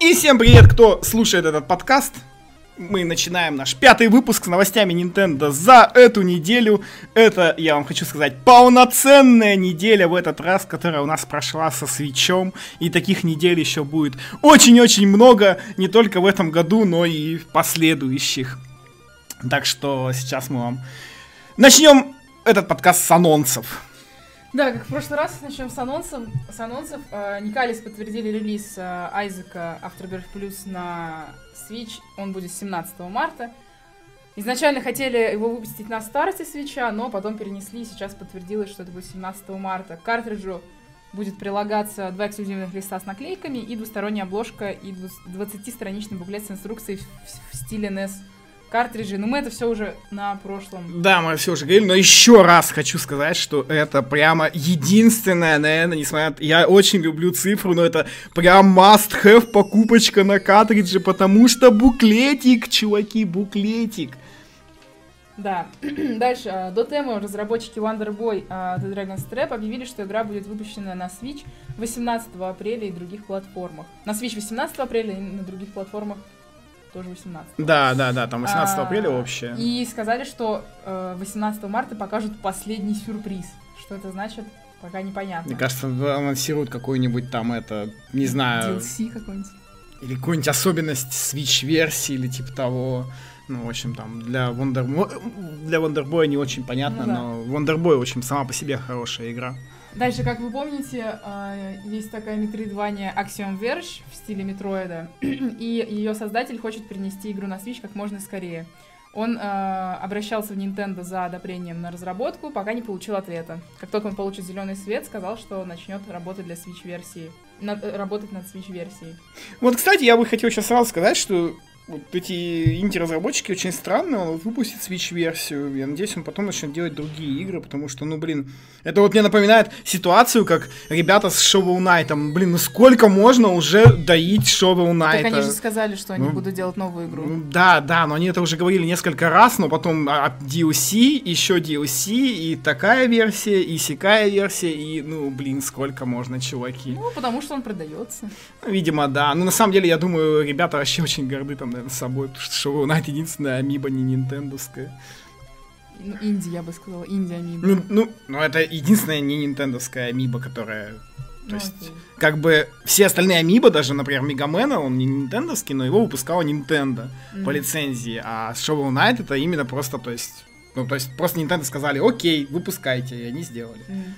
И всем привет, кто слушает этот подкаст. Мы начинаем наш пятый выпуск с новостями Nintendo за эту неделю. Это, я вам хочу сказать, полноценная неделя в этот раз, которая у нас прошла со свечом. И таких недель еще будет очень-очень много, не только в этом году, но и в последующих. Так что сейчас мы вам начнем этот подкаст с анонсов. Да, как в прошлый раз, начнем с анонсов. С анонсов. Э, Никалис подтвердили релиз э, Айзека Afterbirth Plus на Switch. Он будет 17 марта. Изначально хотели его выпустить на старте свеча, но потом перенесли, сейчас подтвердилось, что это будет 17 марта. К картриджу будет прилагаться два эксклюзивных листа с наклейками и двусторонняя обложка и 20-страничный буклет с инструкцией в, в стиле NES картриджи. Но мы это все уже на прошлом. Да, мы все уже говорили, но еще раз хочу сказать, что это прямо единственное, наверное, несмотря. Я очень люблю цифру, но это прям must-have покупочка на картридже, потому что буклетик, чуваки, буклетик. Да. Дальше. а, До темы разработчики Wonderboy а, The Dragon's Trap объявили, что игра будет выпущена на Switch 18 апреля и других платформах. На Switch 18 апреля и на других платформах тоже 18. Да, да, да, там 18 А, апреля общее. И сказали, что э, 18 марта покажут последний сюрприз. Что это значит, пока непонятно. Мне кажется, анонсируют какую-нибудь там это, не знаю, DLC какой-нибудь. или какую-нибудь особенность Switch-версии или типа того. Ну, в общем, там для Wonder... для Wonderboy не очень понятно, Ну да. но Wonderboy очень сама по себе хорошая игра. Дальше, как вы помните, э, есть такая метроидвания Axiom Verge в стиле метроида, и ее создатель хочет перенести игру на Switch как можно скорее. Он э, обращался в Nintendo за одобрением на разработку, пока не получил ответа. Как только он получит зеленый свет, сказал, что начнет работать для Switch версии, над- э, работать над Switch версией. Вот, кстати, я бы хотел сейчас сразу сказать, что вот эти инди-разработчики очень странные, он вот выпустит Switch-версию, я надеюсь, он потом начнет делать другие игры, потому что, ну, блин, это вот мне напоминает ситуацию, как ребята с Shovel Knight, блин, ну сколько можно уже доить Shovel Knight? Так они же сказали, что они ну, будут делать новую игру. Ну, Да, да, но они это уже говорили несколько раз, но потом а, а, DLC, еще DLC, и такая версия, и сякая версия, и, ну, блин, сколько можно, чуваки. Ну, потому что он продается. Видимо, да. Ну, на самом деле, я думаю, ребята вообще очень горды там, наверное, собой, потому что Shovel Knight единственная амиба не нинтендовская. Ну, инди, я бы сказала, инди амиба. Ну, ну, ну, это единственная не нинтендовская амиба, которая... То Ну, есть, окей. как бы, все остальные амиба, даже, например, Мегамена, он не нинтендовский, но его выпускала Nintendo по Мгм. лицензии, а Shovel Knight это именно просто, то есть... Ну, то есть, просто Nintendo сказали, окей, выпускайте, и они сделали. Мгм.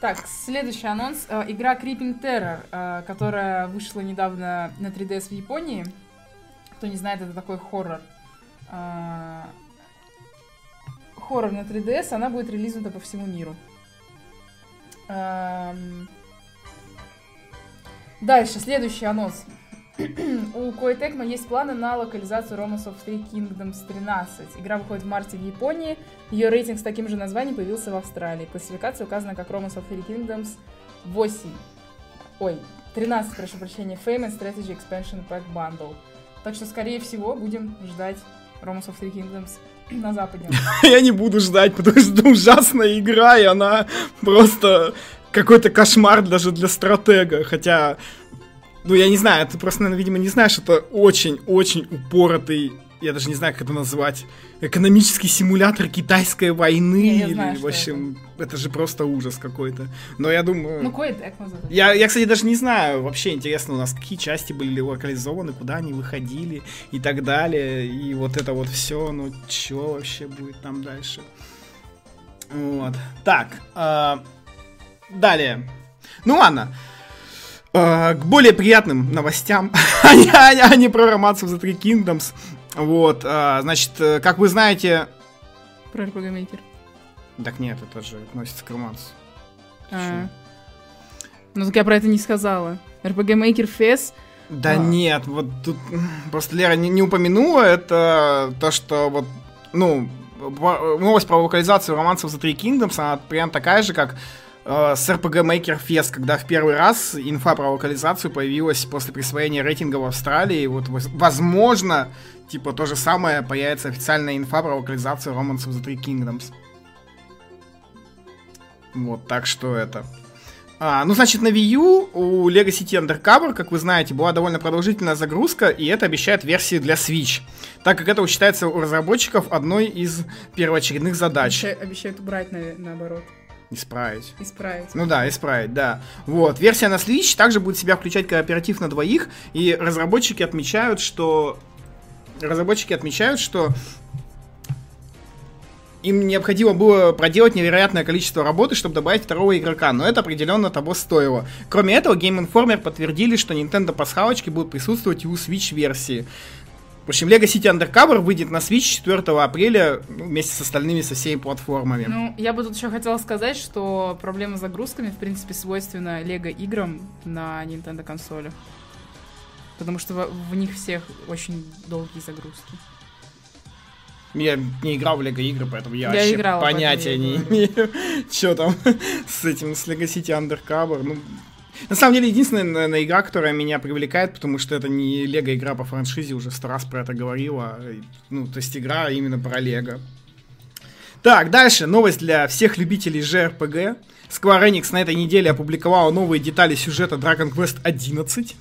Так, следующий анонс. Э, Игра Creeping Terror, э, которая вышла недавно на 3DS в Японии. Кто не знает, это такой хоррор. Э, Хоррор на 3DS, она будет релизнута по всему миру. Дальше, следующий анонс. У Koei есть планы на локализацию Romance of Three Kingdoms 13. Игра выходит в марте в Японии. Ее рейтинг с таким же названием появился в Австралии. Классификация указана как Romance of Three Kingdoms 8. Ой, 13, прошу прощения. And Strategy Expansion Pack Bundle. Так что, скорее всего, будем ждать Romance of Three Kingdoms на Западе. Я не буду ждать, потому что это ужасная игра, и она просто какой-то кошмар даже для стратега. Хотя, ну я не знаю, ты просто, наверное, видимо, не знаешь, это очень-очень упоротый, я даже не знаю, как это назвать, экономический симулятор китайской войны. Не, или, знаю, в общем, это. же просто ужас какой-то. Но я думаю... Ну, Tecmo зато. Я, я, кстати, даже не знаю, вообще интересно у нас, какие части были локализованы, куда они выходили и так далее. И вот это вот все, ну, что вообще будет там дальше. Вот. Так, а, далее. Ну ладно. А, к более приятным новостям, а не- про of the Three Kingdoms. Вот, а, значит, э, как вы знаете... Про Maker. Так нет, это же относится к романсу. А. Ну, так я про это не сказала. RPG Maker Fest Да А. нет, вот тут просто Лера не, не упомянула, это то, что вот, ну, во- новость про локализацию романсов за Three Kingdoms, она прям такая же, как э, с RPG Maker Fest, когда в первый раз инфа про локализацию появилась после присвоения рейтинга в Австралии. Вот, воз- возможно, типа, то же самое появится официальная инфа про локализацию Romance of the Three Kingdoms. Вот, так что это. А, ну, значит, на Wii U у Lego City Undercover, как вы знаете, была довольно продолжительная загрузка, и это обещает версии для Switch, так как это считается у разработчиков одной из первоочередных задач. Обещают убрать, на, наоборот. Исправить. Исправить. Ну да, исправить, да. Вот. Версия на Switch также будет себя включать кооператив на двоих, и разработчики отмечают, что... Разработчики отмечают, что им необходимо было проделать невероятное количество работы, чтобы добавить второго игрока, но это определенно того стоило. Кроме этого, Game Informer подтвердили, что Nintendo пасхалочки будут присутствовать и у Switch версии. В общем, Lego City Undercover выйдет на Switch 4 апреля ну, вместе с остальными, со всеми платформами. Ну, я бы тут еще хотела сказать, что проблема с загрузками, в принципе, свойственна Lego играм на Nintendo консолях. Потому что в, в них всех очень долгие загрузки. Я не играл в Лего игры, поэтому я, Я вообще играла, понятия не имею, что там с этим, с Lego City Undercover. Ну, на самом деле, единственная наверное, игра, которая меня привлекает, потому что это не Лего игра по франшизе, уже сто раз про это говорила. Ну, то есть игра именно про Лего. Так, дальше новость для всех любителей JRPG. Square Enix на этой неделе опубликовала новые детали сюжета Dragon Quest 11.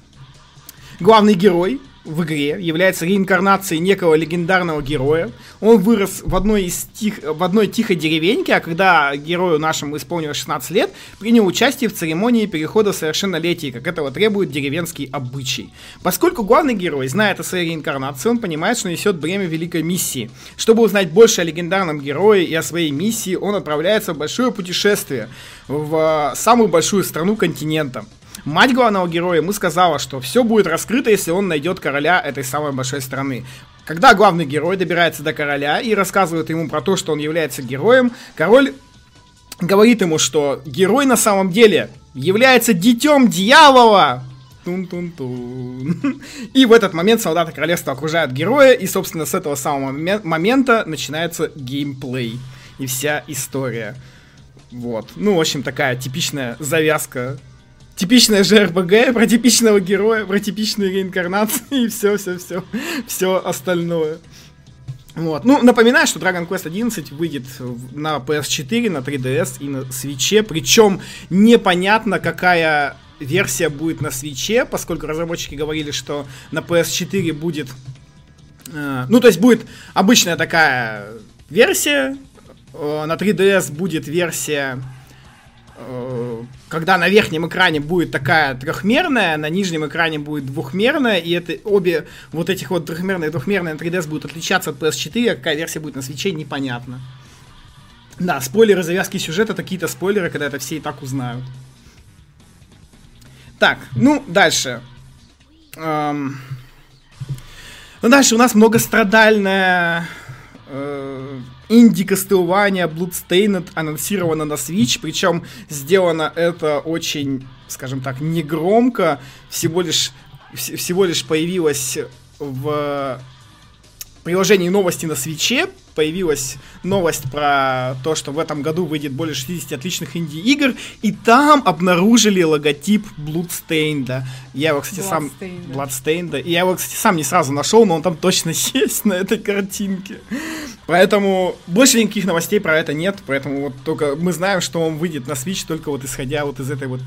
Главный герой в игре является реинкарнацией некого легендарного героя. Он вырос в одной, из тих, в одной тихой деревеньке, а когда герою нашему исполнилось 16 лет, принял участие в церемонии перехода совершеннолетия, как этого требует деревенский обычай. Поскольку главный герой знает о своей реинкарнации, он понимает, что несет бремя великой миссии. Чтобы узнать больше о легендарном герое и о своей миссии, он отправляется в большое путешествие в самую большую страну континента. Мать главного героя ему сказала, что все будет раскрыто, если он найдет короля этой самой большой страны. Когда главный герой добирается до короля и рассказывает ему про то, что он является героем, король говорит ему, что герой на самом деле является детем дьявола. Тун-тун-тун. И в этот момент солдаты королевства окружают героя, и, собственно, с этого самого момента начинается геймплей и вся история. Вот. Ну, в общем, такая типичная завязка типичная же РПГ, про типичного героя, про типичные реинкарнации и все, все, остальное. Вот. Ну, напоминаю, что Dragon Quest 11 выйдет на PS4, на 3DS и на Switch, причем непонятно, какая версия будет на свече, поскольку разработчики говорили, что на PS4 будет... Э, ну, то есть будет обычная такая версия, э, на 3DS будет версия когда на верхнем экране будет такая трехмерная, на нижнем экране будет двухмерная, и это обе вот этих вот трехмерные и двухмерные на 3DS будут отличаться от PS4, а какая версия будет на свече, непонятно. Да, спойлеры завязки сюжета, такие-то спойлеры, когда это все и так узнают. Так, ну, дальше. Эм... Ну, дальше у нас многострадальная э, инди-кастелвания Bloodstained анонсировано на Switch, причем сделано это очень, скажем так, негромко, всего лишь, всего лишь появилось в приложении новости на свече появилась новость про то, что в этом году выйдет более 60 отличных инди-игр, и там обнаружили логотип Bloodstained. Я его, кстати, сам... Bloodstained. И я его, кстати, сам не сразу нашел, но он там точно есть на этой картинке. Поэтому больше никаких новостей про это нет, поэтому вот только мы знаем, что он выйдет на Switch только вот исходя вот из этой вот,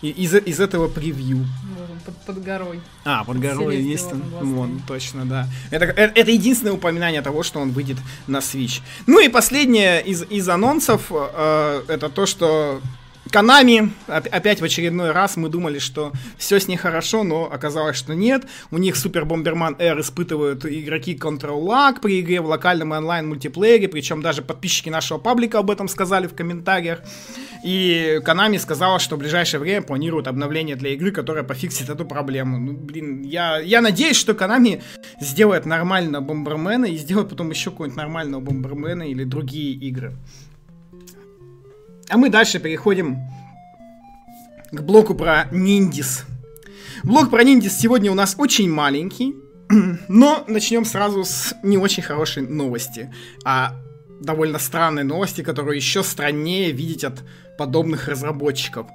из, из этого превью под, под горой. А, под горой Селестия есть он. Вон, точно, да. Это, это, это единственное упоминание того, что он выйдет на Switch. Ну и последнее из, из анонсов, э, это то, что Канами, опять в очередной раз мы думали, что все с ней хорошо, но оказалось, что нет. У них Супер Бомберман R испытывают игроки Control Lag при игре в локальном онлайн мультиплеере, причем даже подписчики нашего паблика об этом сказали в комментариях. И Канами сказала, что в ближайшее время планируют обновление для игры, которая пофиксит эту проблему. Ну, блин, я, я надеюсь, что Канами сделает нормально Бомбермена и сделает потом еще какой-нибудь нормального Бомбермена или другие игры. А мы дальше переходим к блоку про ниндис. Блок про ниндис сегодня у нас очень маленький, но начнем сразу с не очень хорошей новости, а довольно странной новости, которую еще страннее видеть от подобных разработчиков.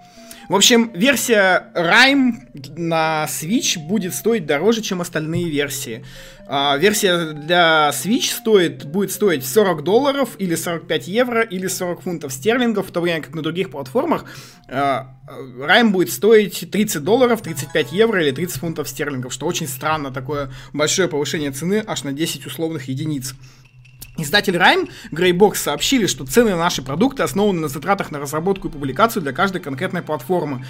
В общем, версия Rime на Switch будет стоить дороже, чем остальные версии. А, версия для Switch стоит, будет стоить 40 долларов, или 45 евро, или 40 фунтов стерлингов, в то время как на других платформах Rime будет стоить 30 долларов, 35 евро или 30 фунтов стерлингов, что очень странно, такое большое повышение цены аж на 10 условных единиц. Издатель Rime Greybox сообщили, что цены на наши продукты основаны на затратах на разработку и публикацию для каждой конкретной платформы.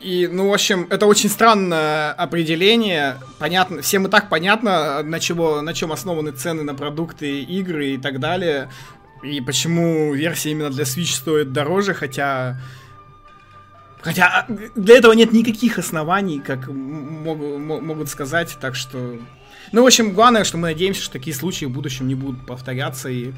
И, ну, в общем, это очень странное определение. Понятно, всем и так понятно, на, чего, на чем основаны цены на продукты, игры и так далее. И почему версия именно для Switch стоит дороже, хотя... Хотя для этого нет никаких оснований, как могут сказать, так что... Ну, в общем, главное, что мы надеемся, что такие случаи в будущем не будут повторяться, и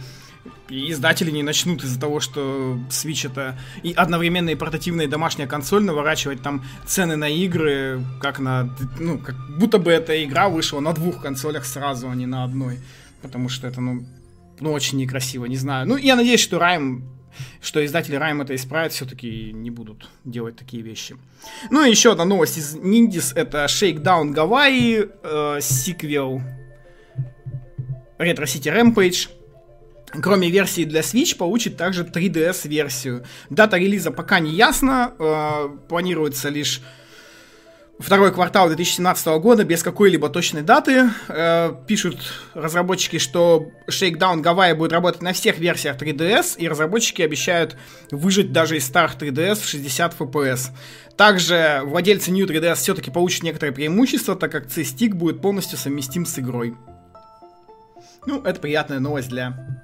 издатели не начнут из-за того, что Switch это и одновременно и портативная и домашняя консоль, наворачивать там цены на игры, как на, ну, как будто бы эта игра вышла на двух консолях сразу, а не на одной. Потому что это, ну, ну очень некрасиво, не знаю. Ну, я надеюсь, что Райм что издатели Райм это исправят, все-таки не будут делать такие вещи. Ну и еще одна новость из Ниндис, это Shakedown Гавайи, э, сиквел Retro City Rampage. Кроме версии для Switch, получит также 3DS-версию. Дата релиза пока не ясна, э, планируется лишь второй квартал 2017 года без какой-либо точной даты. Э, пишут разработчики, что Shakedown Gavai будет работать на всех версиях 3DS, и разработчики обещают выжить даже из старых 3DS в 60 FPS. Также владельцы New 3DS все-таки получат некоторые преимущества, так как C-Stick будет полностью совместим с игрой. Ну, это приятная новость для...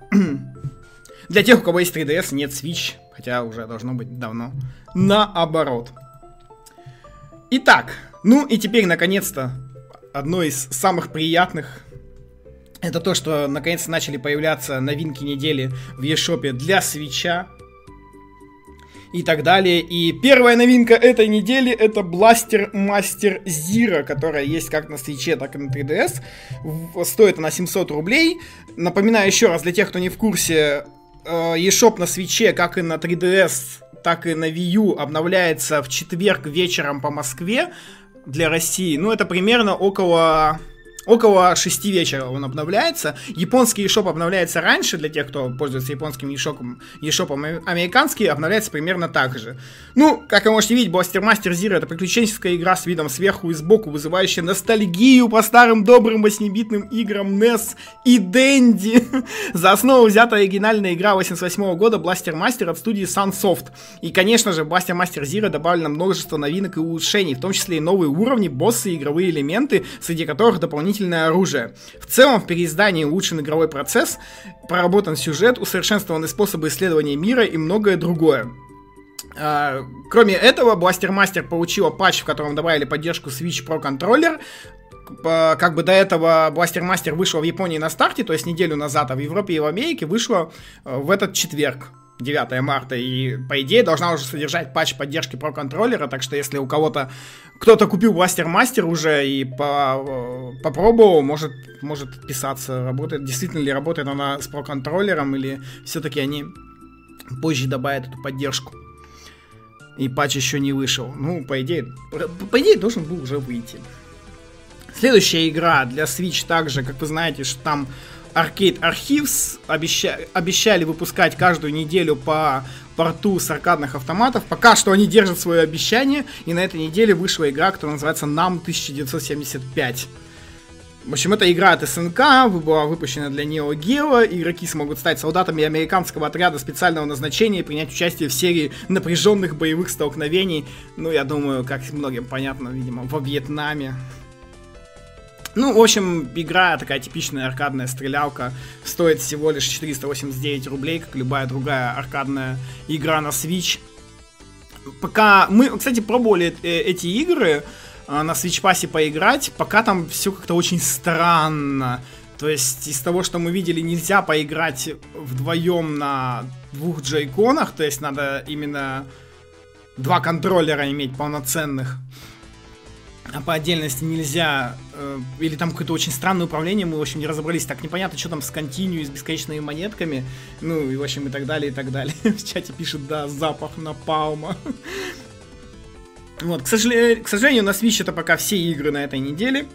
для тех, у кого есть 3DS, нет Switch, хотя уже должно быть давно. Наоборот. Итак, ну и теперь, наконец-то, одно из самых приятных это то, что наконец-то начали появляться новинки недели в eShop для свеча и так далее. И первая новинка этой недели это Blaster Master Zero, которая есть как на свече, так и на 3DS. Стоит она 700 рублей. Напоминаю еще раз для тех, кто не в курсе, э, eShop на свече, как и на 3DS, так и на Wii U обновляется в четверг вечером по Москве для России. Ну, это примерно около Около 6 вечера он обновляется. Японский eShop обновляется раньше, для тех, кто пользуется японским eShop, eShop американский обновляется примерно так же. Ну, как вы можете видеть, Blaster Master Zero это приключенческая игра с видом сверху и сбоку, вызывающая ностальгию по старым добрым 8-битным играм NES и Dendy. За основу взята оригинальная игра 88 года Blaster Master от студии Sunsoft. И, конечно же, в Blaster Master Zero добавлено множество новинок и улучшений, в том числе и новые уровни, боссы игровые элементы, среди которых дополнительно дополнительное оружие. В целом, в переиздании улучшен игровой процесс, проработан сюжет, усовершенствованы способы исследования мира и многое другое. Uh, кроме этого, Blaster Master получила патч, в котором добавили поддержку Switch Pro контроллер. Как бы до этого Blaster Master вышла в Японии на старте, то есть неделю назад, а в Европе и в Америке вышла uh, в этот четверг. 9 марта, и по идее должна уже содержать патч поддержки про контроллера, так что если у кого-то кто-то купил Blaster Master уже и по, э, попробовал, может, может писаться, работает, действительно ли работает она с про контроллером, или все-таки они позже добавят эту поддержку. И патч еще не вышел. Ну, по идее, по идее должен был уже выйти. Следующая игра для Switch также, как вы знаете, что там Arcade Archives обеща... обещали выпускать каждую неделю по порту с аркадных автоматов. Пока что они держат свое обещание, и на этой неделе вышла игра, которая называется NAM 1975. В общем, это игра от СНК, была выпущена для Neo Geo. Игроки смогут стать солдатами американского отряда специального назначения и принять участие в серии напряженных боевых столкновений. Ну, я думаю, как многим понятно, видимо, во Вьетнаме. Ну, в общем, игра такая типичная аркадная стрелялка. Стоит всего лишь 489 рублей, как любая другая аркадная игра на Switch. Пока мы, кстати, пробовали э, эти игры э, на Switch Pass поиграть, пока там все как-то очень странно. То есть из того, что мы видели, нельзя поиграть вдвоем на двух джейконах, то есть надо именно два контроллера иметь полноценных по отдельности нельзя, э, или там какое-то очень странное управление, мы, в общем, не разобрались, так непонятно, что там с континью, с бесконечными монетками, ну, и, в общем, и так далее, и так далее. В чате пишет, да, запах напалма. Вот, к сожалению, к сожалению, на Switch это пока все игры на этой неделе.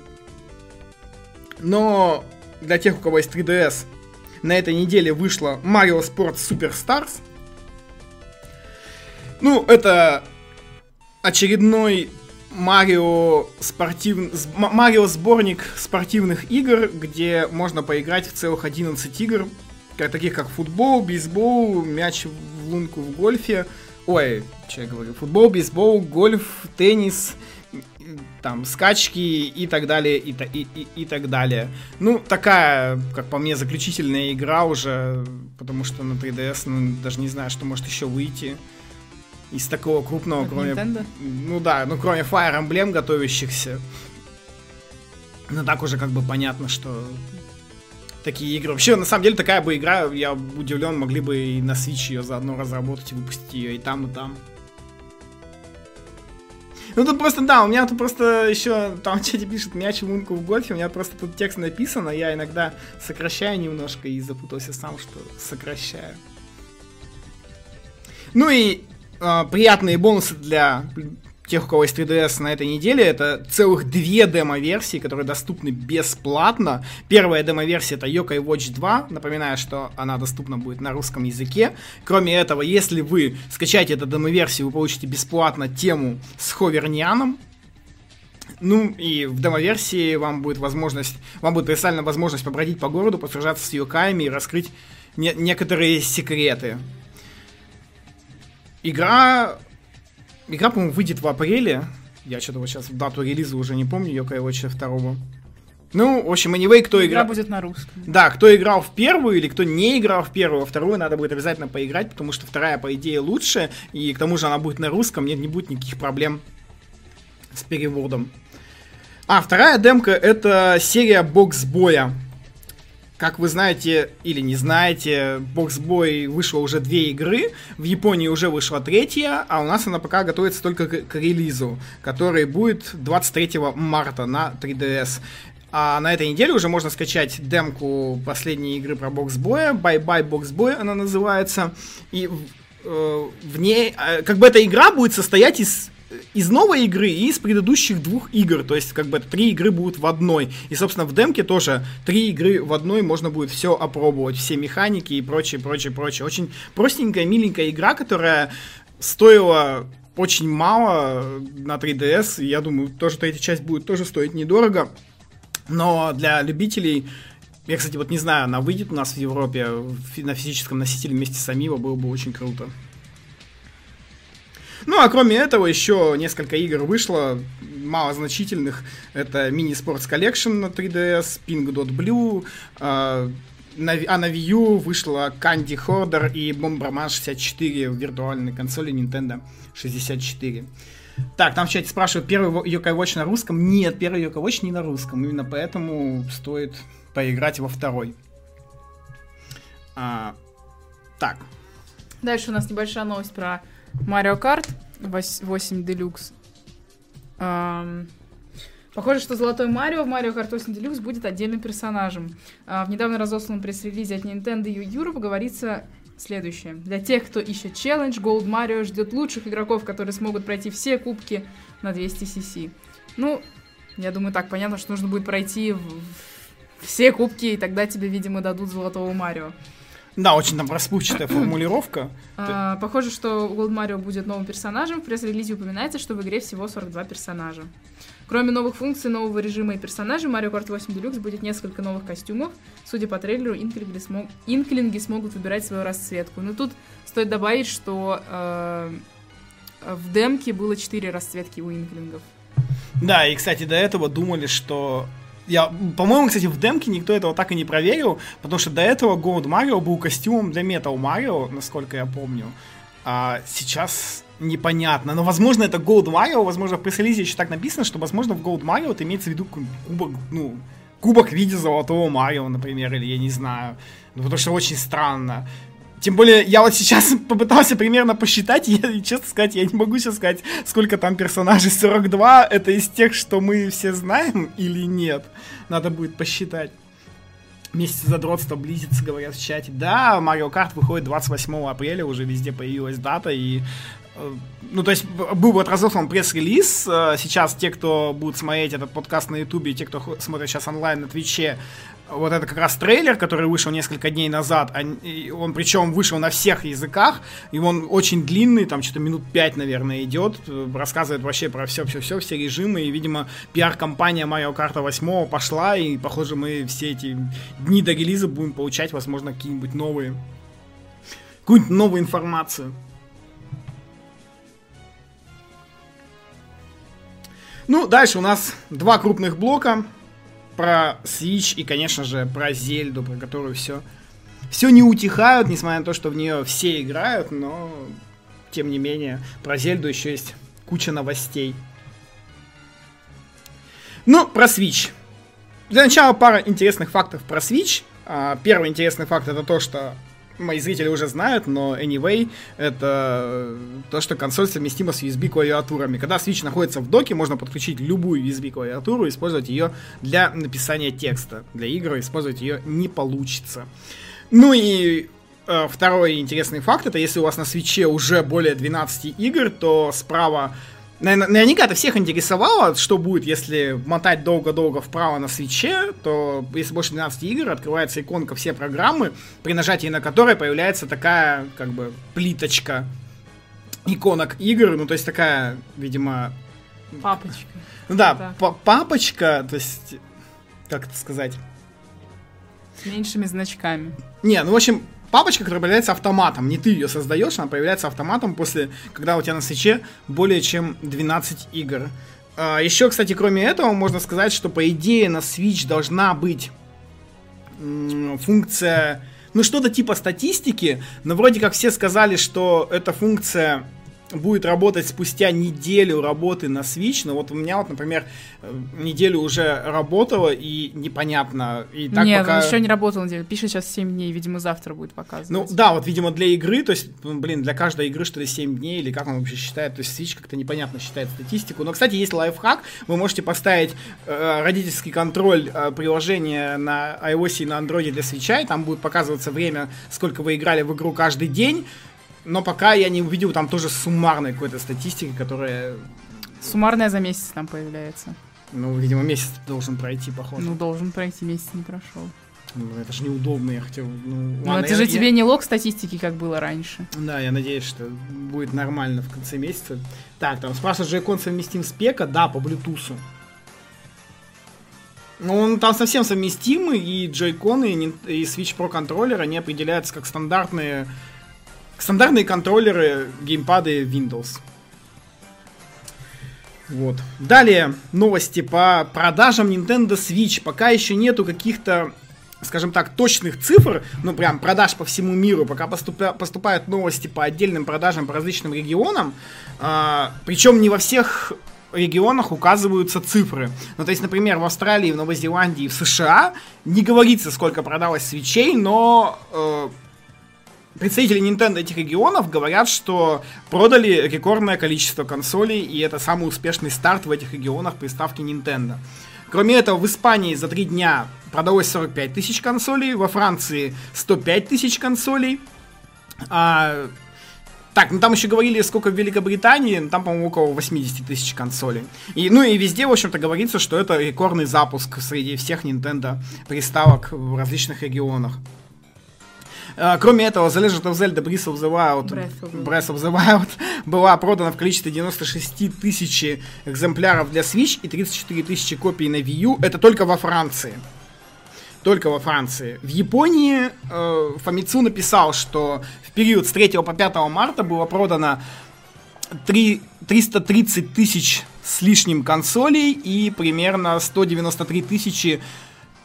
Но для тех, у кого есть 3DS, на этой неделе вышла Mario Sports Superstars. Ну, это очередной Марио спортив... Марио сборник спортивных игр, где можно поиграть в целых 11 игр, таких как футбол, бейсбол, мяч в лунку в гольфе. Ой, что я говорю? Футбол, бейсбол, гольф, теннис, там, скачки и так далее, и, и, и, и так далее. Ну, такая, как по мне, заключительная игра уже, потому что на 3DS, ну, даже не знаю, что может еще выйти из такого крупного, От кроме... Nintendo? Ну да, ну кроме Fire Emblem готовящихся. Ну так уже как бы понятно, что такие игры. Вообще, на самом деле, такая бы игра, я удивлен, могли бы и на Switch ее заодно разработать и выпустить ее и там, и там. Ну тут просто, да, у меня тут просто еще, там в чате пишет мяч в лунку в гольфе, у меня просто тут текст написано, я иногда сокращаю немножко и запутался сам, что сокращаю. Ну и э, приятные бонусы для тех, у кого есть 3DS на этой неделе, это целых две демо-версии, которые доступны бесплатно. Первая демо-версия это Yokai Watch 2, напоминаю, что она доступна будет на русском языке. Кроме этого, если вы скачаете эту демо-версию, вы получите бесплатно тему с Ховернианом, ну и в демо-версии вам будет возможность, вам будет представлена возможность побродить по городу, посражаться с юкаями и раскрыть не- некоторые секреты. Игра Игра, по-моему, выйдет в апреле. Я что-то вот сейчас дату релиза уже не помню, Йока Watch 2. Ну, в общем, anyway, кто Игра играл... будет на русском. Да, кто играл в первую или кто не играл в первую, во вторую надо будет обязательно поиграть, потому что вторая, по идее, лучше, и к тому же она будет на русском, нет, не будет никаких проблем с переводом. А, вторая демка это серия боксбоя. Как вы знаете или не знаете, Boxboy вышло уже две игры, в Японии уже вышла третья, а у нас она пока готовится только к, к релизу, который будет 23 марта на 3DS. А на этой неделе уже можно скачать демку последней игры про боксбоя, Bye Bye Boxboy она называется, и э, в ней, э, как бы эта игра будет состоять из из новой игры и из предыдущих двух игр. То есть, как бы, три игры будут в одной. И, собственно, в демке тоже три игры в одной можно будет все опробовать. Все механики и прочее, прочее, прочее. Очень простенькая, миленькая игра, которая стоила очень мало на 3DS. И я думаю, тоже третья часть будет тоже стоить недорого. Но для любителей я, кстати, вот не знаю, она выйдет у нас в Европе на физическом носителе вместе с Амиво, было бы очень круто. Ну, а кроме этого, еще несколько игр вышло, малозначительных. Это Mini Sports Collection на 3DS, Pink Dot Blue, э, на, а на Wii U вышла Candy Hoarder и Bomberman 64 в виртуальной консоли Nintendo 64. Так, там в чате спрашивают, первый Yokai Watch на русском? Нет, первый Yokai Watch не на русском, именно поэтому стоит поиграть во второй. А, так. Дальше у нас небольшая новость про Mario Kart 8 Deluxe. Эм, Похоже, что Золотой Марио в Mario Kart 8 Deluxe будет отдельным персонажем. А, в недавно разосланном пресс-релизе от Nintendo Europe говорится следующее. Для тех, кто ищет челлендж, Gold Mario ждет лучших игроков, которые смогут пройти все кубки на 200 cc. Ну, я думаю, так понятно, что нужно будет пройти в все кубки, и тогда тебе, видимо, дадут Золотого Марио. Да, очень там расплывчатая формулировка. А, похоже, что Gold Mario будет новым персонажем. В пресс-релизе упоминается, что в игре всего 42 персонажа. Кроме новых функций, нового режима и персонажей, Mario Kart 8 Deluxe будет несколько новых костюмов. Судя по трейлеру, инклинги, смог- инклинги смогут выбирать свою расцветку. Но тут стоит добавить, что э, в демке было 4 расцветки у инклингов. Да, и, кстати, до этого думали, что... Я, по-моему, кстати, в демке никто этого так и не проверил, потому что до этого Gold Mario был костюмом для Metal Mario, насколько я помню. А сейчас непонятно. Но, возможно, это Gold Mario, возможно, в пресс-релизе еще так написано, что, возможно, в Gold Mario это имеется в виду кубок, ну, кубок в виде золотого Марио, например, или я не знаю. Ну, потому что очень странно. Тем более, я вот сейчас попытался примерно посчитать, и, честно сказать, я не могу сейчас сказать, сколько там персонажей. 42 это из тех, что мы все знаем или нет. Надо будет посчитать. Месяц задротства близится, говорят в чате. Да, Mario Kart выходит 28 апреля, уже везде появилась дата, и ну, то есть был вот разослан пресс-релиз. Сейчас те, кто будут смотреть этот подкаст на Ютубе, те, кто смотрит сейчас онлайн на Твиче, вот это как раз трейлер, который вышел несколько дней назад. Он причем вышел на всех языках, и он очень длинный, там что-то минут 5, наверное, идет. Рассказывает вообще про все-все-все, все режимы. И, видимо, пиар-компания Mario Kart 8 пошла, и, похоже, мы все эти дни до релиза будем получать, возможно, какие-нибудь новые какую-нибудь новую информацию. Ну, дальше у нас два крупных блока про Switch и, конечно же, про Зельду, про которую все все не утихают, несмотря на то, что в нее все играют, но тем не менее про Зельду еще есть куча новостей. Ну, про Switch. Для начала пара интересных фактов про Switch. А, первый интересный факт это то, что мои зрители уже знают, но anyway, это то, что консоль совместима с USB клавиатурами. Когда Switch находится в доке, можно подключить любую USB клавиатуру и использовать ее для написания текста. Для игр использовать ее не получится. Ну и э, второй интересный факт, это если у вас на свече уже более 12 игр, то справа Наверняка это всех интересовало, что будет, если мотать долго-долго вправо на свече, то если больше 12 игр, открывается иконка все программы, при нажатии на которой появляется такая, как бы, плиточка иконок игр, ну, то есть такая, видимо... Папочка. Ну да, папочка, то есть, как это сказать? С меньшими значками. Не, ну, в общем, папочка, которая появляется автоматом. Не ты ее создаешь, она появляется автоматом после, когда у тебя на свече более чем 12 игр. А, еще, кстати, кроме этого, можно сказать, что по идее на Switch должна быть функция, ну что-то типа статистики, но вроде как все сказали, что эта функция будет работать спустя неделю работы на Switch, но вот у меня вот, например, э, неделю уже работала и непонятно. И так Нет, пока... еще не работал неделю, пишет сейчас 7 дней, видимо, завтра будет показывать. Ну да, вот, видимо, для игры, то есть, ну, блин, для каждой игры что ли 7 дней, или как он вообще считает, то есть Switch как-то непонятно считает статистику. Но, кстати, есть лайфхак, вы можете поставить э, родительский контроль э, приложения на iOS и на Android для Switch, и там будет показываться время, сколько вы играли в игру каждый день, но пока я не увидел там тоже суммарной какой-то статистики, которая... Суммарная за месяц там появляется. Ну, видимо, месяц должен пройти, похоже. Ну, должен пройти, месяц не прошел. Ну, это же неудобно, я хотел... Ну, ну это я, же я... тебе не лог статистики, как было раньше. Да, я надеюсь, что будет нормально в конце месяца. Так, там спрашивают, джейкон совместим с пека? Да, по Bluetooth. Ну, он там совсем совместимый, и джейконы, и Switch Pro контроллер, они определяются как стандартные Стандартные контроллеры, геймпады Windows. Вот. Далее новости по продажам Nintendo Switch. Пока еще нету каких-то, скажем так, точных цифр, ну прям продаж по всему миру. Пока поступа- поступают новости по отдельным продажам по различным регионам. А, причем не во всех регионах указываются цифры. Ну, то есть, например, в Австралии, в Новой Зеландии, в США не говорится, сколько продалось свечей, но э, представители Nintendo этих регионов говорят, что продали рекордное количество консолей, и это самый успешный старт в этих регионах приставки Nintendo. Кроме этого, в Испании за три дня продалось 45 тысяч консолей, во Франции 105 тысяч консолей. А, так, ну там еще говорили, сколько в Великобритании, ну, там, по-моему, около 80 тысяч консолей. И, ну и везде, в общем-то, говорится, что это рекордный запуск среди всех Nintendo приставок в различных регионах. А, кроме этого, The Legend of Zelda Breath of the Wild, Breath of the Wild была продана в количестве 96 тысяч экземпляров для Switch и 34 тысячи копий на Wii U. Это только во Франции. Только во Франции. В Японии э, Фамицу написал, что в период с 3 по 5 марта было продано 3, 330 тысяч с лишним консолей и примерно 193 тысячи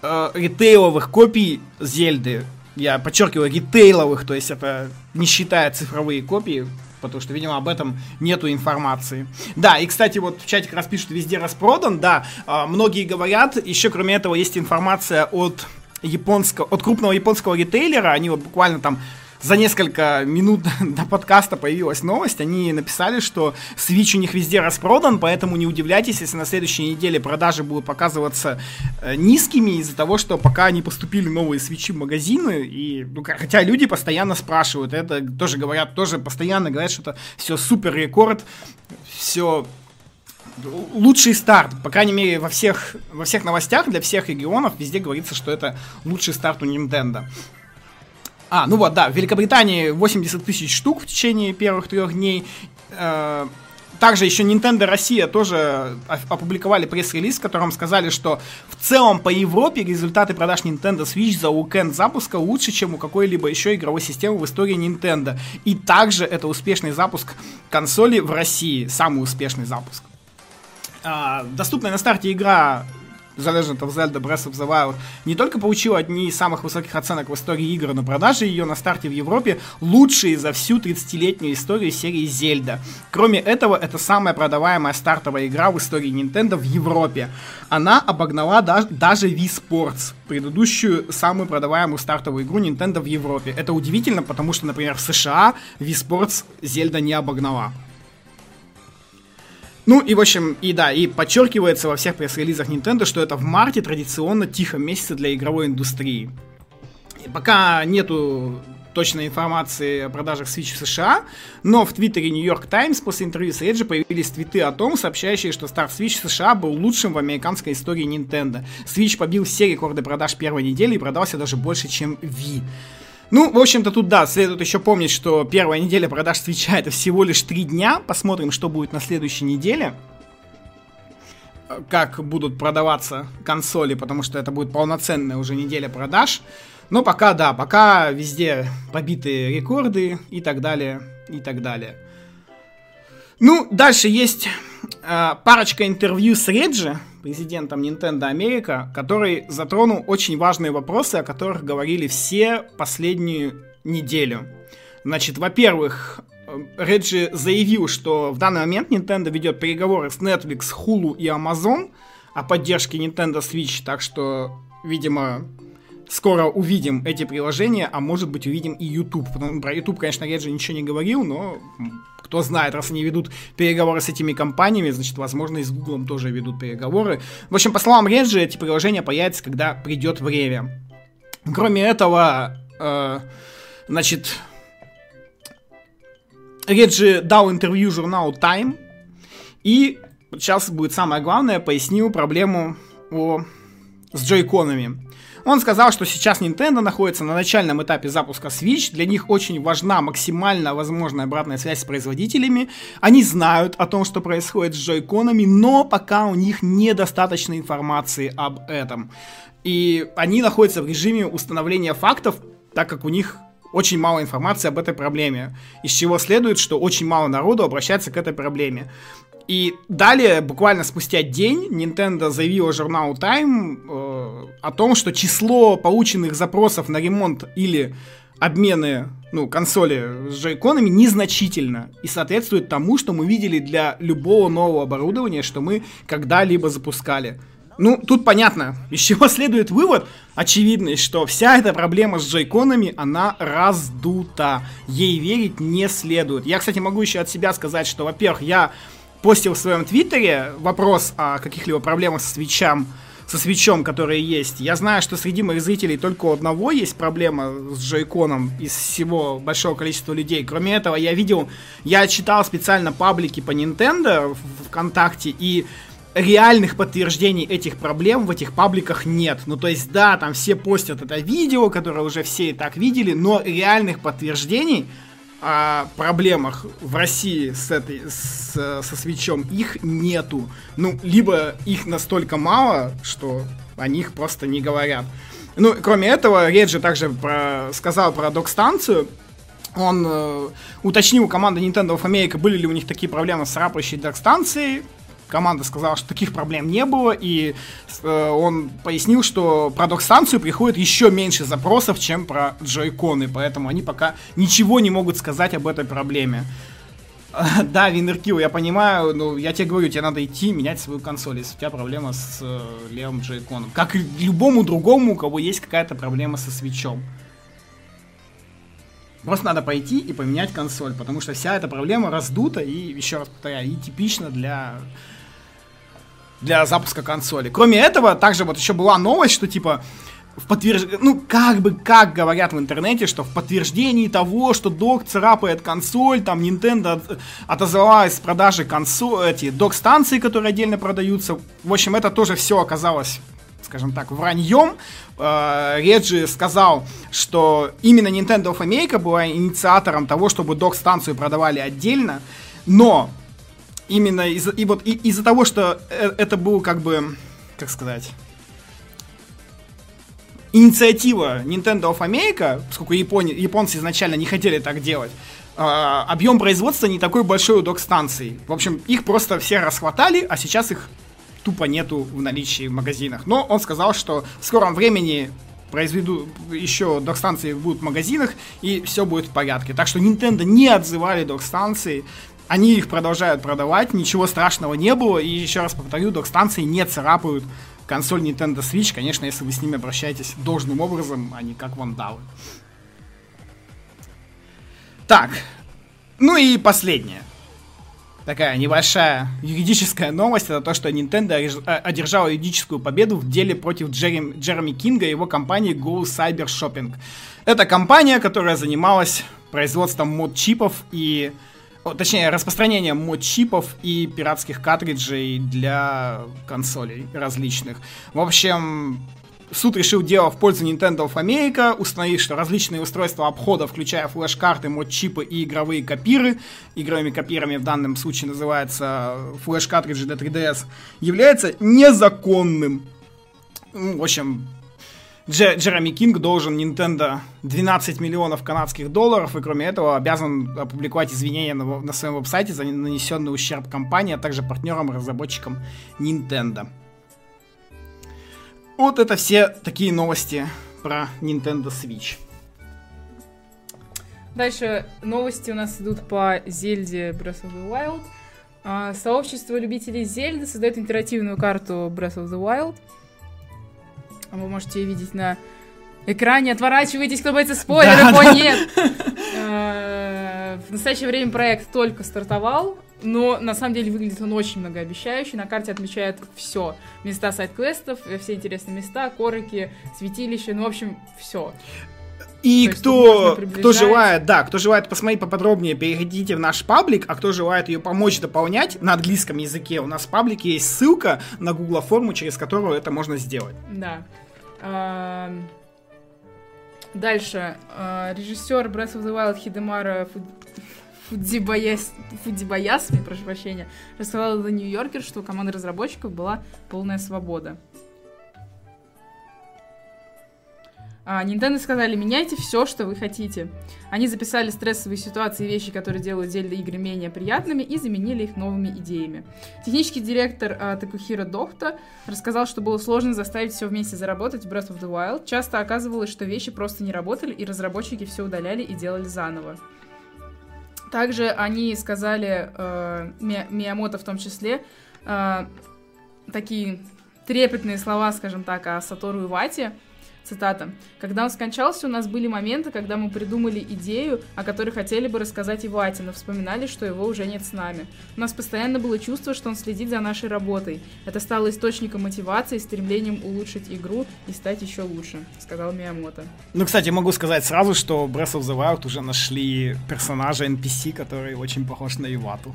э, ритейловых копий Зельды я подчеркиваю, ритейловых, то есть это не считая цифровые копии, потому что, видимо, об этом нету информации. Да, и, кстати, вот в чате как раз пишут, везде распродан, да, э, многие говорят, еще кроме этого есть информация от японского, от крупного японского ритейлера, они вот буквально там за несколько минут до подкаста появилась новость. Они написали, что Switch у них везде распродан, поэтому не удивляйтесь, если на следующей неделе продажи будут показываться э, низкими из-за того, что пока не поступили новые свечи в магазины. И, ну, хотя люди постоянно спрашивают, это тоже говорят, тоже постоянно говорят, что это все супер рекорд, все лучший старт, по крайней мере, во всех, во всех новостях для всех регионов везде говорится, что это лучший старт у Nintendo. А, ну вот, да, в Великобритании 80 тысяч штук в течение первых трех дней. Э, также еще Nintendo Россия тоже опубликовали пресс-релиз, в котором сказали, что в целом по Европе результаты продаж Nintendo Switch за уикенд запуска лучше, чем у какой-либо еще игровой системы в истории Nintendo. И также это успешный запуск консоли в России, самый успешный запуск. А, доступная на старте игра The Legend of Zelda Breath of the Wild не только получила одни из самых высоких оценок в истории игр, но продажи ее на старте в Европе лучшие за всю 30-летнюю историю серии Зельда. Кроме этого, это самая продаваемая стартовая игра в истории Nintendo в Европе. Она обогнала да даже Wii Sports, предыдущую самую продаваемую стартовую игру Nintendo в Европе. Это удивительно, потому что, например, в США Wii Sports Зельда не обогнала. Ну и, в общем, и да, и подчеркивается во всех пресс-релизах Nintendo, что это в марте традиционно тихом месяце для игровой индустрии. И пока нету точной информации о продажах Switch в США, но в твиттере New York Times после интервью с Реджи появились твиты о том, сообщающие, что старт Switch в США был лучшим в американской истории Nintendo. Switch побил все рекорды продаж первой недели и продался даже больше, чем Wii. Ну, в общем-то, тут, да, следует еще помнить, что первая неделя продаж свеча это всего лишь три дня. Посмотрим, что будет на следующей неделе. Как будут продаваться консоли, потому что это будет полноценная уже неделя продаж. Но пока, да, пока везде побиты рекорды и так далее, и так далее. Ну, дальше есть э, парочка интервью с Реджи, президентом Nintendo Америка, который затронул очень важные вопросы, о которых говорили все последнюю неделю. Значит, во-первых, э, Реджи заявил, что в данный момент Nintendo ведет переговоры с Netflix, Hulu и Amazon о поддержке Nintendo Switch, так что, видимо, скоро увидим эти приложения, а может быть увидим и YouTube. Про YouTube, конечно, Реджи ничего не говорил, но кто знает, раз они ведут переговоры с этими компаниями, значит, возможно, и с Google тоже ведут переговоры. В общем, по словам Реджи, эти приложения появятся, когда придет время. Кроме этого, э, значит, Реджи дал интервью журналу Time и сейчас будет самое главное, пояснил проблему о, с джойконами. Он сказал, что сейчас Nintendo находится на начальном этапе запуска Switch, для них очень важна максимально возможная обратная связь с производителями, они знают о том, что происходит с джойконами, но пока у них недостаточно информации об этом. И они находятся в режиме установления фактов, так как у них очень мало информации об этой проблеме, из чего следует, что очень мало народу обращается к этой проблеме. И далее, буквально спустя день, Nintendo заявила журналу Time э, о том, что число полученных запросов на ремонт или обмены ну, консоли с джойконами незначительно и соответствует тому, что мы видели для любого нового оборудования, что мы когда-либо запускали. Ну, тут понятно, из чего следует вывод, очевидный, что вся эта проблема с джойконами, она раздута. Ей верить не следует. Я, кстати, могу еще от себя сказать, что, во-первых, я постил в своем твиттере вопрос о каких-либо проблемах со свечам, со свечом, которые есть. Я знаю, что среди моих зрителей только у одного есть проблема с джойконом из всего большого количества людей. Кроме этого, я видел, я читал специально паблики по Nintendo в ВКонтакте, и реальных подтверждений этих проблем в этих пабликах нет. Ну, то есть, да, там все постят это видео, которое уже все и так видели, но реальных подтверждений о проблемах в России с этой, с, со свечом, их нету. Ну, либо их настолько мало, что о них просто не говорят. Ну, кроме этого, Реджи также про, сказал про док-станцию. Он э, уточнил у команды Nintendo of America, были ли у них такие проблемы с рапающей док-станцией команда сказала, что таких проблем не было, и э, он пояснил, что про док-станцию приходит еще меньше запросов, чем про джойконы, поэтому они пока ничего не могут сказать об этой проблеме. Да, Винеркил, я понимаю, но я тебе говорю, тебе надо идти менять свою консоль, если у тебя проблема с э, левым джойконом. Как и любому другому, у кого есть какая-то проблема со свечом. Просто надо пойти и поменять консоль, потому что вся эта проблема раздута и, еще раз повторяю, и типична для для запуска консоли. Кроме этого, также вот еще была новость, что типа в подтверждении, ну, как бы, как говорят в интернете, что в подтверждении того, что док царапает консоль, там, Nintendo отозвалась с продажи консоль, эти док-станции, которые отдельно продаются. В общем, это тоже все оказалось скажем так, враньем. Э, Реджи сказал, что именно Nintendo of America была инициатором того, чтобы док-станцию продавали отдельно, но именно из-за и вот и, из-за того, что э, это был как бы, как сказать, инициатива Nintendo of America, поскольку Япони, японцы изначально не хотели так делать, э, объем производства не такой большой у док-станций. В общем, их просто все расхватали, а сейчас их тупо нету в наличии в магазинах. Но он сказал, что в скором времени произведу еще док-станции будут в магазинах, и все будет в порядке. Так что Nintendo не отзывали док-станции, они их продолжают продавать, ничего страшного не было, и еще раз повторю, док-станции не царапают консоль Nintendo Switch, конечно, если вы с ними обращаетесь должным образом, а не как вандалы. Так, ну и последнее такая небольшая юридическая новость, это то, что Nintendo э, одержала юридическую победу в деле против Джереми, Джереми Кинга и его компании Go Cyber Shopping. Это компания, которая занималась производством мод-чипов и точнее, распространением мод-чипов и пиратских картриджей для консолей различных. В общем, суд решил дело в пользу Nintendo of America, установив, что различные устройства обхода, включая флеш-карты, мод-чипы и игровые копиры, игровыми копирами в данном случае называется флеш-картриджи для 3DS, является незаконным. В общем, Дже Джереми Кинг должен Nintendo 12 миллионов канадских долларов и, кроме этого, обязан опубликовать извинения на, на своем веб-сайте за нанесенный ущерб компании, а также партнерам и разработчикам Nintendo. Вот это все такие новости про Nintendo Switch. Дальше новости у нас идут по Зельде Breath of the Wild. А, сообщество любителей Зельды создает интерактивную карту Breath of the Wild. Вы можете видеть на экране. Отворачивайтесь, кто боится спойлеров. Да, О, нет! А, в настоящее время проект только стартовал. Но на самом деле выглядит он очень многообещающе. На карте отмечает все. Места сайт-квестов, все интересные места, корыки, святилища, ну, в общем, все. И кто, кто желает, да, кто желает посмотреть поподробнее, переходите в наш паблик, а кто желает ее помочь дополнять на английском языке, у нас в паблике есть ссылка на Google форму, через которую это можно сделать. Да. Дальше. А, режиссер Breath of the Wild Хидемара Фудзибаяс, Фудзибаясми, прошу прощения, рассказала The New Yorker, что у команды разработчиков была полная свобода. А, Nintendo сказали, меняйте все, что вы хотите. Они записали стрессовые ситуации и вещи, которые делают Зельда игры менее приятными, и заменили их новыми идеями. Технический директор а, Такухира Дохта рассказал, что было сложно заставить все вместе заработать в Breath of the Wild. Часто оказывалось, что вещи просто не работали, и разработчики все удаляли и делали заново. Также они сказали, э, Миямото в том числе, э, такие трепетные слова, скажем так, о Сатору Ивате, Цитата. «Когда он скончался, у нас были моменты, когда мы придумали идею, о которой хотели бы рассказать Ивате, но вспоминали, что его уже нет с нами. У нас постоянно было чувство, что он следит за нашей работой. Это стало источником мотивации, стремлением улучшить игру и стать еще лучше», — сказал Миямото. Ну, кстати, могу сказать сразу, что Breath of the Wild уже нашли персонажа NPC, который очень похож на Ивату.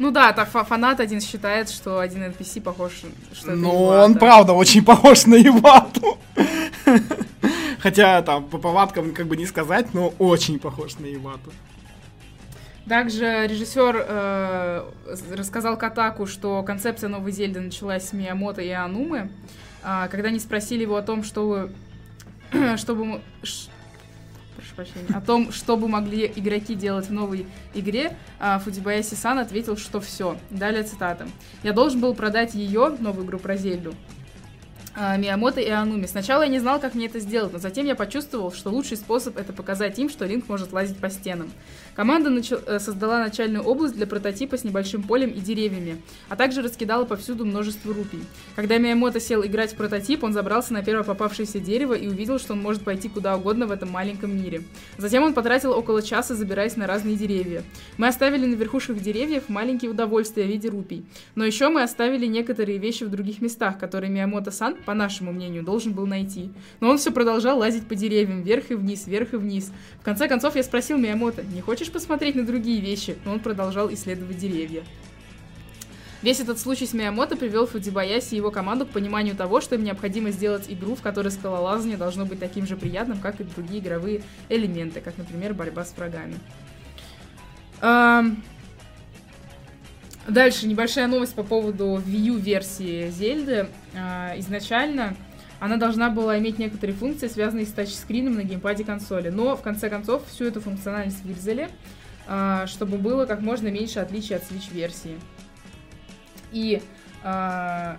Ну да, так фанат один считает, что один NPC похож, что Ну, он правда очень похож на Ивату. Хотя там по повадкам как бы не сказать, но очень похож на Ивату. Также режиссер э, рассказал Катаку, что концепция новой Зельды началась с Миямото и Анумы. Э, когда они спросили его о том, что чтобы прошу прощения, о том, что бы могли игроки делать в новой игре, э, Фудибаяси Сан ответил, что все. Далее цитата. «Я должен был продать ее, новую игру про Зельду, а, Миямото и Ануми. Сначала я не знал, как мне это сделать, но затем я почувствовал, что лучший способ это показать им, что Линк может лазить по стенам. Команда начал, э, создала начальную область для прототипа с небольшим полем и деревьями, а также раскидала повсюду множество рупий. Когда Миямото сел играть в прототип, он забрался на первое попавшееся дерево и увидел, что он может пойти куда угодно в этом маленьком мире. Затем он потратил около часа, забираясь на разные деревья. Мы оставили на верхушках деревьев маленькие удовольствия в виде рупий. Но еще мы оставили некоторые вещи в других местах, которые Миямото-сан, по нашему мнению, должен был найти. Но он все продолжал лазить по деревьям, вверх и вниз, вверх и вниз. В конце концов я спросил Миямото, не хочешь посмотреть на другие вещи?» Но он продолжал исследовать деревья. Весь этот случай с Миямото привел Фудзибаяси и его команду к пониманию того, что им необходимо сделать игру, в которой скалолазание должно быть таким же приятным, как и другие игровые элементы, как, например, борьба с врагами. Дальше небольшая новость по поводу Wii версии Зельды. А, изначально она должна была иметь некоторые функции, связанные с тачскрином на геймпаде консоли. Но, в конце концов, всю эту функциональность вырезали, а, чтобы было как можно меньше отличий от Switch-версии. И а,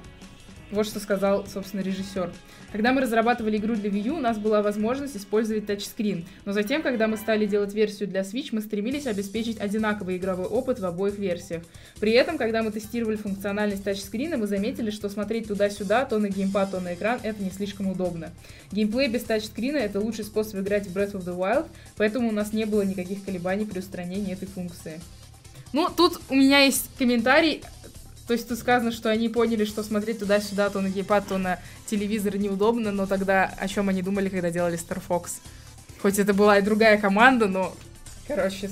вот что сказал, собственно, режиссер. Когда мы разрабатывали игру для Wii U, у нас была возможность использовать тачскрин. Но затем, когда мы стали делать версию для Switch, мы стремились обеспечить одинаковый игровой опыт в обоих версиях. При этом, когда мы тестировали функциональность тачскрина, мы заметили, что смотреть туда-сюда, то на геймпад, то на экран, это не слишком удобно. Геймплей без тачскрина — это лучший способ играть в Breath of the Wild, поэтому у нас не было никаких колебаний при устранении этой функции. Ну, тут у меня есть комментарий то есть тут сказано, что они поняли, что смотреть туда-сюда, то на геймпад, то на телевизор неудобно, но тогда о чем они думали, когда делали Star Fox? Хоть это была и другая команда, но, короче,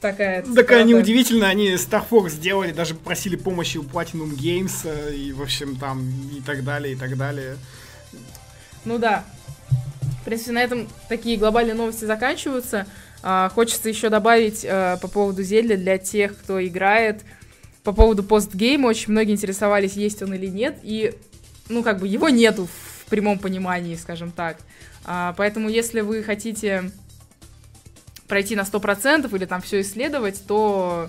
такая... Такая неудивительно, они Star Fox сделали, даже просили помощи у Platinum Games, э, и, в общем, там, и так далее, и так далее. Ну да. В принципе, на этом такие глобальные новости заканчиваются. А, хочется еще добавить а, по поводу Зельда для тех, кто играет по поводу постгейма очень многие интересовались, есть он или нет, и, ну, как бы его нету в прямом понимании, скажем так. А, поэтому, если вы хотите пройти на 100% или там все исследовать, то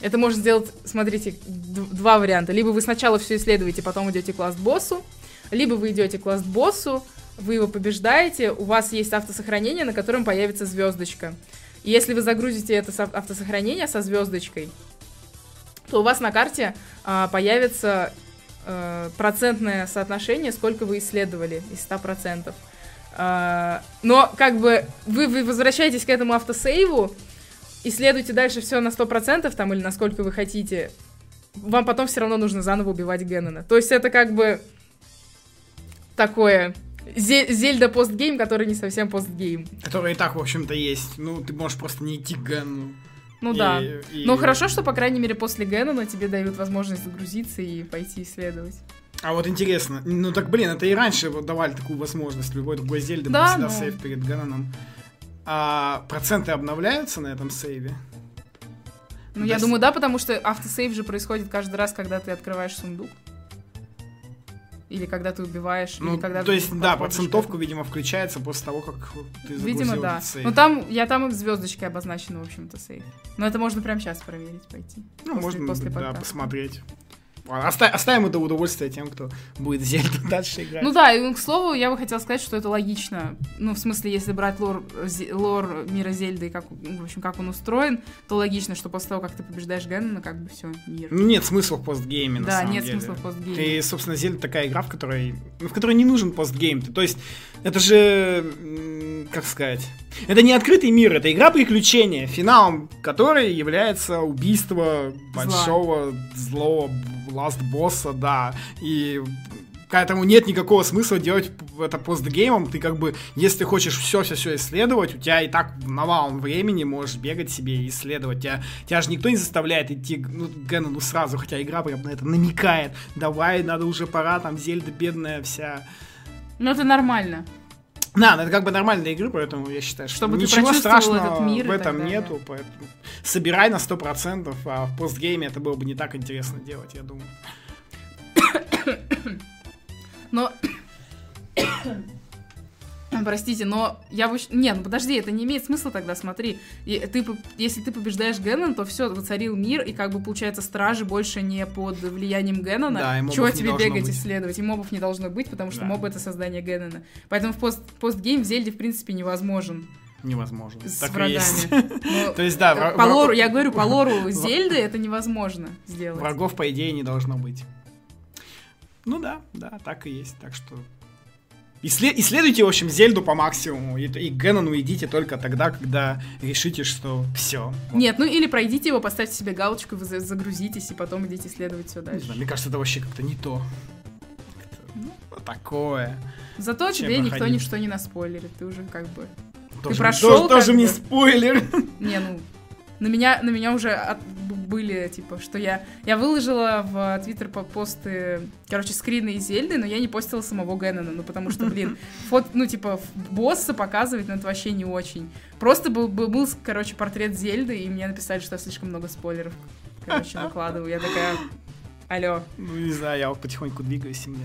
это можно сделать, смотрите, два варианта. Либо вы сначала все исследуете, потом идете к ласт-боссу, либо вы идете к ласт-боссу, вы его побеждаете, у вас есть автосохранение, на котором появится звездочка. И если вы загрузите это автосохранение со звездочкой, то у вас на карте а, появится а, процентное соотношение, сколько вы исследовали из 100%. А, но как бы вы, вы возвращаетесь к этому автосейву, исследуйте дальше все на 100% там или насколько вы хотите, вам потом все равно нужно заново убивать Геннона. То есть это как бы такое Зельда постгейм, который не совсем постгейм. Который и так, в общем-то, есть. Ну, ты можешь просто не идти к Генну. Ну и, да. И... Но хорошо, что, по крайней мере, после Геннона тебе дают возможность загрузиться и пойти исследовать. А вот интересно, ну так, блин, это и раньше вот давали такую возможность, любой другой Зельды да, всегда но... сейв перед Геноном. А проценты обновляются на этом сейве? Ну, да я с... думаю, да, потому что автосейв же происходит каждый раз, когда ты открываешь сундук. Или когда ты убиваешь, ну, или когда То есть, да, процентовка, видимо, включается после того, как ты Видимо, да. Сейф. Ну там, я там звездочкой обозначена, в общем-то, сейф. Но это можно прямо сейчас проверить, пойти. Ну, после, можно, после да, посмотреть. Оставим, оставим это удовольствие тем, кто будет Зельду дальше играть. Ну да, и к слову, я бы хотел сказать, что это логично. Ну, в смысле, если брать лор, лор мира Зельды и как, в общем, как он устроен, то логично, что после того, как ты побеждаешь Геннона, как бы все, мир. Ну, нет смысла в постгейме, на да, самом нет деле. смысла в постгейме. И, собственно, Зельда такая игра, в которой, в которой не нужен постгейм. То есть, это же, как сказать... Это не открытый мир, это игра приключения, финалом которой является убийство Зла. большого злого ласт босса, да, и Поэтому нет никакого смысла делать это постгеймом. Ты как бы, если хочешь все-все-все исследовать, у тебя и так навалом времени можешь бегать себе и исследовать. Тебя, тебя же никто не заставляет идти ну, Гену ну, сразу, хотя игра прям на это намекает. Давай, надо уже пора, там Зельда бедная вся. Ну это нормально. Да, это как бы нормальная игры, поэтому я считаю, что Чтобы ничего страшного этот мир в этом далее. нету, поэтому собирай на 100%, а в постгейме это было бы не так интересно делать, я думаю. Но Простите, но я бы... Не, ну подожди, это не имеет смысла тогда, смотри. И ты, если ты побеждаешь Геннон, то все, воцарил мир, и как бы, получается, стражи больше не под влиянием Геннона. Да, и Чего мобов не тебе бегать, быть. исследовать? И мобов не должно быть, потому что Да. моб — это создание Геннона. Поэтому в пост, постгейм в Зельде, в принципе, невозможен Невозможно. с Так врагами. есть. Но То есть, да, по вра- лору, враг- я говорю, по лору Зельды это невозможно сделать. врагов, по идее, не должно быть. Ну да, да, так и есть. Так что Иссле- исследуйте, в общем, Зельду по максимуму. И, и к Геннону идите только тогда, когда решите, что все. Нет, ну или пройдите его, поставьте себе галочку, вы за- загрузитесь, и потом идите исследовать все дальше. мне кажется, это вообще как-то не то. Как-то, ну, такое. Зато Чем тебе никто проходить? ничто не наспойлерит, ты уже как бы... Тоже, прошел тоже, тоже мне спойлер. Не, ну, на меня, на меня уже от- были, типа, что я... Я выложила в Твиттер по- посты, короче, скрины из Зельды, но я не постила самого Геннона, ну, потому что, блин, фот, ну, типа, босса показывать, ну, это вообще не очень. Просто был, был, был, короче, портрет Зельды, и мне написали, что я слишком много спойлеров, короче, накладываю. Я такая, алло. Ну, не знаю, я вот потихоньку двигаюсь, и мне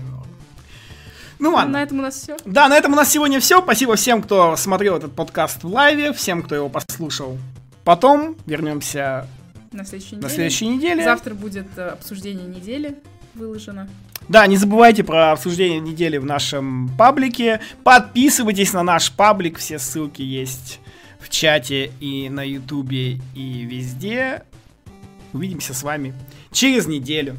Ну, ладно. на этом у нас все. Да, на этом у нас сегодня все. Спасибо всем, кто смотрел этот подкаст в лайве, всем, кто его послушал. Потом вернемся На следующей на неделе. следующей неделе. Завтра будет э, обсуждение недели выложено. Да, не забывайте про обсуждение недели в нашем паблике. Подписывайтесь на наш паблик, все ссылки есть в чате и на ютубе и везде. Увидимся с вами через неделю.